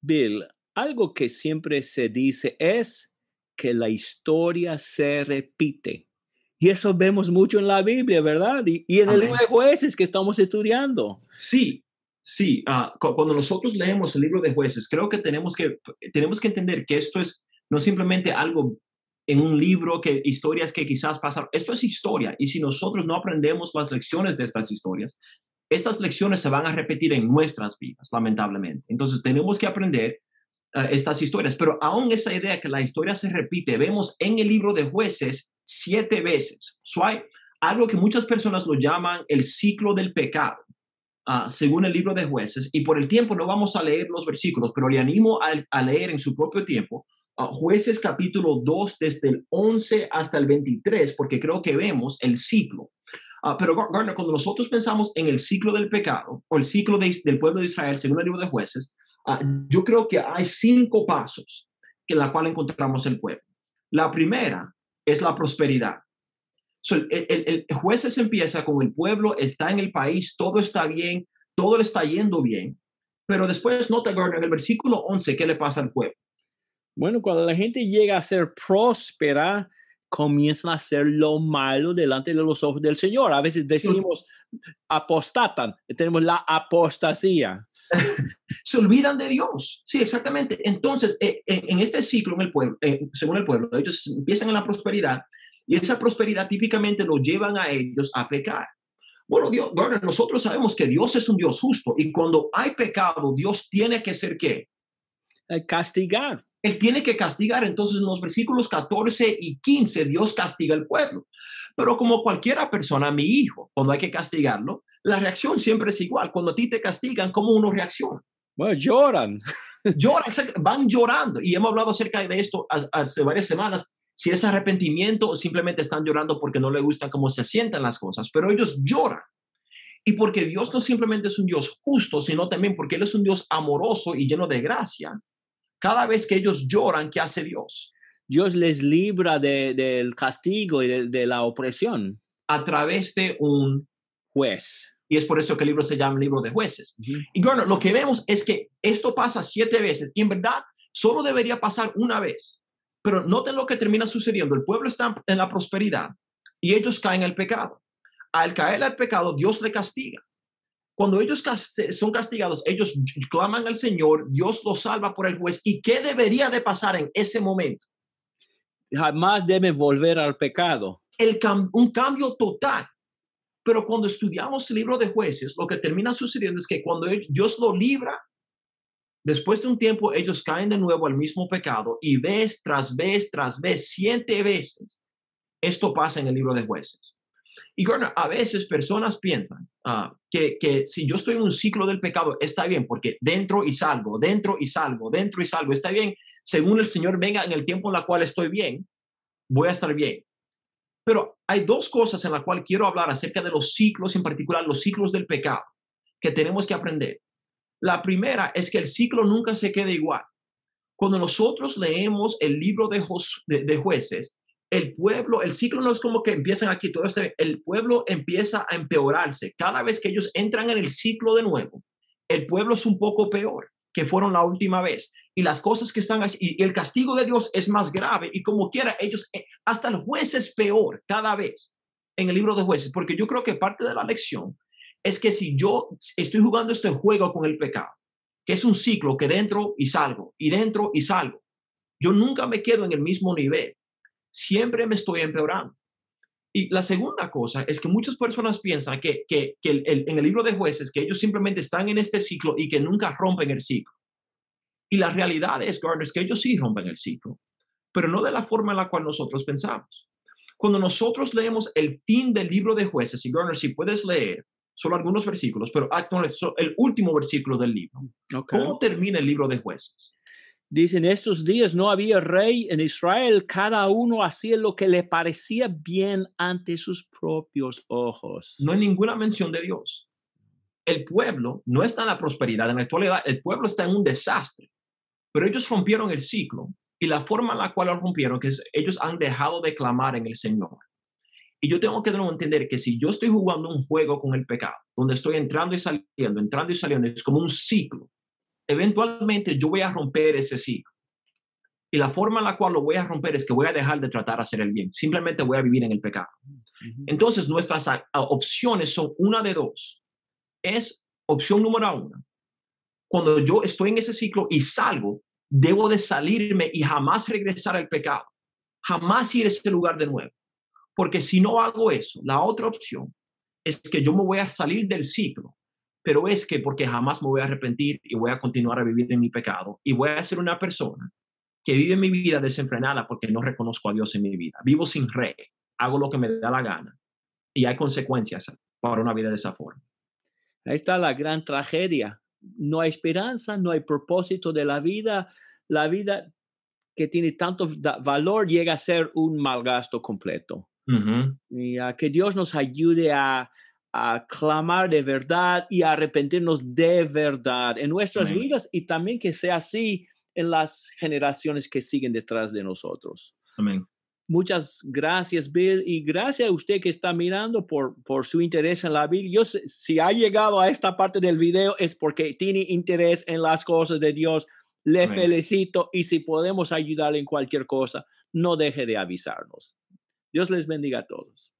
Bill, algo que siempre se dice es que la historia se repite. Y eso vemos mucho en la Biblia, ¿verdad? Y, en el libro de jueces que estamos estudiando. Sí, sí. Ah, cuando nosotros leemos el libro de jueces, creo que tenemos que, tenemos que entender que esto es no simplemente algo en un libro, que historias que quizás pasaron. Esto es historia. Y si nosotros no aprendemos las lecciones de estas historias, estas lecciones se van a repetir en nuestras vidas, lamentablemente. Entonces tenemos que aprender eh, estas historias, pero aún esa idea que la historia se repite, vemos en el libro de jueces siete veces. So hay algo que muchas personas lo llaman el ciclo del pecado, uh, según el libro de jueces, y por el tiempo no vamos a leer los versículos, pero le animo a, leer en su propio tiempo. Uh, jueces capítulo 2 desde el 11 hasta el 23, porque creo que vemos el ciclo. Uh, pero Gardner, cuando nosotros pensamos en el ciclo del pecado o el ciclo del pueblo de Israel, según el libro de jueces, Ah, yo creo que hay cinco pasos en la cual encontramos el pueblo. La primera es la prosperidad. el, jueces empieza con el pueblo, está en el país, todo está bien, todo le está yendo bien, pero después nota en el versículo 11, ¿qué le pasa al pueblo? Bueno, cuando la gente llega a ser próspera, comienzan a hacer lo malo delante de los ojos del Señor. A veces decimos apostatan, tenemos la apostasía. se olvidan de Dios. Sí, exactamente. Entonces, eh, en, este ciclo, en el pueblo, eh, según el pueblo, ellos empiezan en la prosperidad y esa prosperidad típicamente los llevan a ellos a pecar. Bueno, Dios, bueno, nosotros sabemos que Dios es un Dios justo y cuando hay pecado, Dios tiene que ser qué? castigar. Él tiene que castigar. Entonces, en los versículos 14 y 15, Dios castiga al pueblo. Pero como cualquiera persona, mi hijo, cuando hay que castigarlo, la reacción siempre es igual. Cuando a ti te castigan, ¿cómo uno reacciona? Bueno, lloran. Lloran, van llorando. Y hemos hablado acerca de esto hace varias semanas. Si es arrepentimiento o simplemente están llorando porque no le gusta cómo se sientan las cosas, pero ellos lloran. Y porque Dios no simplemente es un Dios justo, sino también porque Él es un Dios amoroso y lleno de gracia. Cada vez que ellos lloran, ¿qué hace Dios? Dios les libra del castigo y de, la opresión. A través de un juez. Y es por eso que el libro se llama libro de jueces. Y bueno, lo que vemos es que esto pasa siete veces y en verdad solo debería pasar una vez. Pero noten lo que termina sucediendo. El pueblo está en la prosperidad y ellos caen al pecado. Al caer al pecado, Dios le castiga. Cuando ellos son castigados, ellos claman al Señor, Dios los salva por el juez. ¿Y qué debería de pasar en ese momento? Jamás debe volver al pecado. El un cambio total. Pero cuando estudiamos el libro de jueces, lo que termina sucediendo es que cuando Dios lo libra, después de un tiempo ellos caen de nuevo al mismo pecado y vez tras vez tras vez, siete veces, esto pasa en el libro de jueces. Y bueno, a veces personas piensan ah, que, que si yo estoy en un ciclo del pecado, está bien, porque dentro y salgo, dentro y salgo, dentro y salgo, está bien, según el Señor venga en el tiempo en la cual estoy bien, voy a estar bien. Pero hay dos cosas en las cuales quiero hablar acerca de los ciclos, en particular los ciclos del pecado, que tenemos que aprender. La primera es que el ciclo nunca se queda igual. Cuando nosotros leemos el libro de, de, jueces, el pueblo, el ciclo no es como que empiezan aquí todo este, el pueblo empieza a empeorarse. Cada vez que ellos entran en el ciclo de nuevo, el pueblo es un poco peor que fueron la última vez. Y las cosas que están y el castigo de Dios es más grave. Y como quiera, ellos, eh, hasta el juez es peor cada vez en el libro de jueces. Porque yo creo que parte de la lección es que si yo estoy jugando este juego con el pecado, que es un ciclo que dentro y salgo, y dentro y salgo, yo nunca me quedo en el mismo nivel. Siempre me estoy empeorando. Y la segunda cosa es que muchas personas piensan que, que, que en el libro de jueces, que ellos simplemente están en este ciclo y que nunca rompen el ciclo. Y la realidad es, Gardner, que ellos sí rompen el ciclo, pero no de la forma en la cual nosotros pensamos. Cuando nosotros leemos el fin del libro de jueces, y Gardner, si puedes leer solo algunos versículos, pero el último versículo del libro. ¿Cómo termina el libro de jueces? Dicen, estos días no había rey en Israel, cada uno hacía lo que le parecía bien ante sus propios ojos. No hay ninguna mención de Dios. El pueblo no está en la prosperidad en la actualidad, el pueblo está en un desastre, pero ellos rompieron el ciclo y la forma en la cual lo rompieron, que es, ellos han dejado de clamar en el Señor. Y yo tengo que entender que si yo estoy jugando un juego con el pecado, donde estoy entrando y saliendo, entrando y saliendo, es como un ciclo eventualmente yo voy a romper ese ciclo. Y la forma en la cual lo voy a romper es que voy a dejar de tratar de hacer el bien. Simplemente voy a vivir en el pecado. Entonces, nuestras opciones son una de dos. Es opción número uno. Cuando yo estoy en ese ciclo y salgo, debo de salirme y jamás regresar al pecado. Jamás ir a ese lugar de nuevo. Porque si no hago eso, la otra opción es que yo me voy a salir del ciclo pero es que porque jamás me voy a arrepentir y voy a continuar a vivir en mi pecado y voy a ser una persona que vive mi vida desenfrenada porque no reconozco a Dios en mi vida. Vivo sin rey, hago lo que me da la gana y hay consecuencias para una vida de esa forma. Ahí está la gran tragedia. No hay esperanza, no hay propósito de la vida. La vida que tiene tanto valor llega a ser un malgasto completo. Y a que Dios nos ayude a, a clamar de verdad y arrepentirnos de verdad en nuestras vidas y también que sea así en las generaciones que siguen detrás de nosotros. Amén. Muchas gracias, Bill, y gracias a usted que está mirando por, por su interés en la Biblia. Yo, si ha llegado a esta parte del video es porque tiene interés en las cosas de Dios. Le felicito y si podemos ayudarle en cualquier cosa, no deje de avisarnos. Dios les bendiga a todos.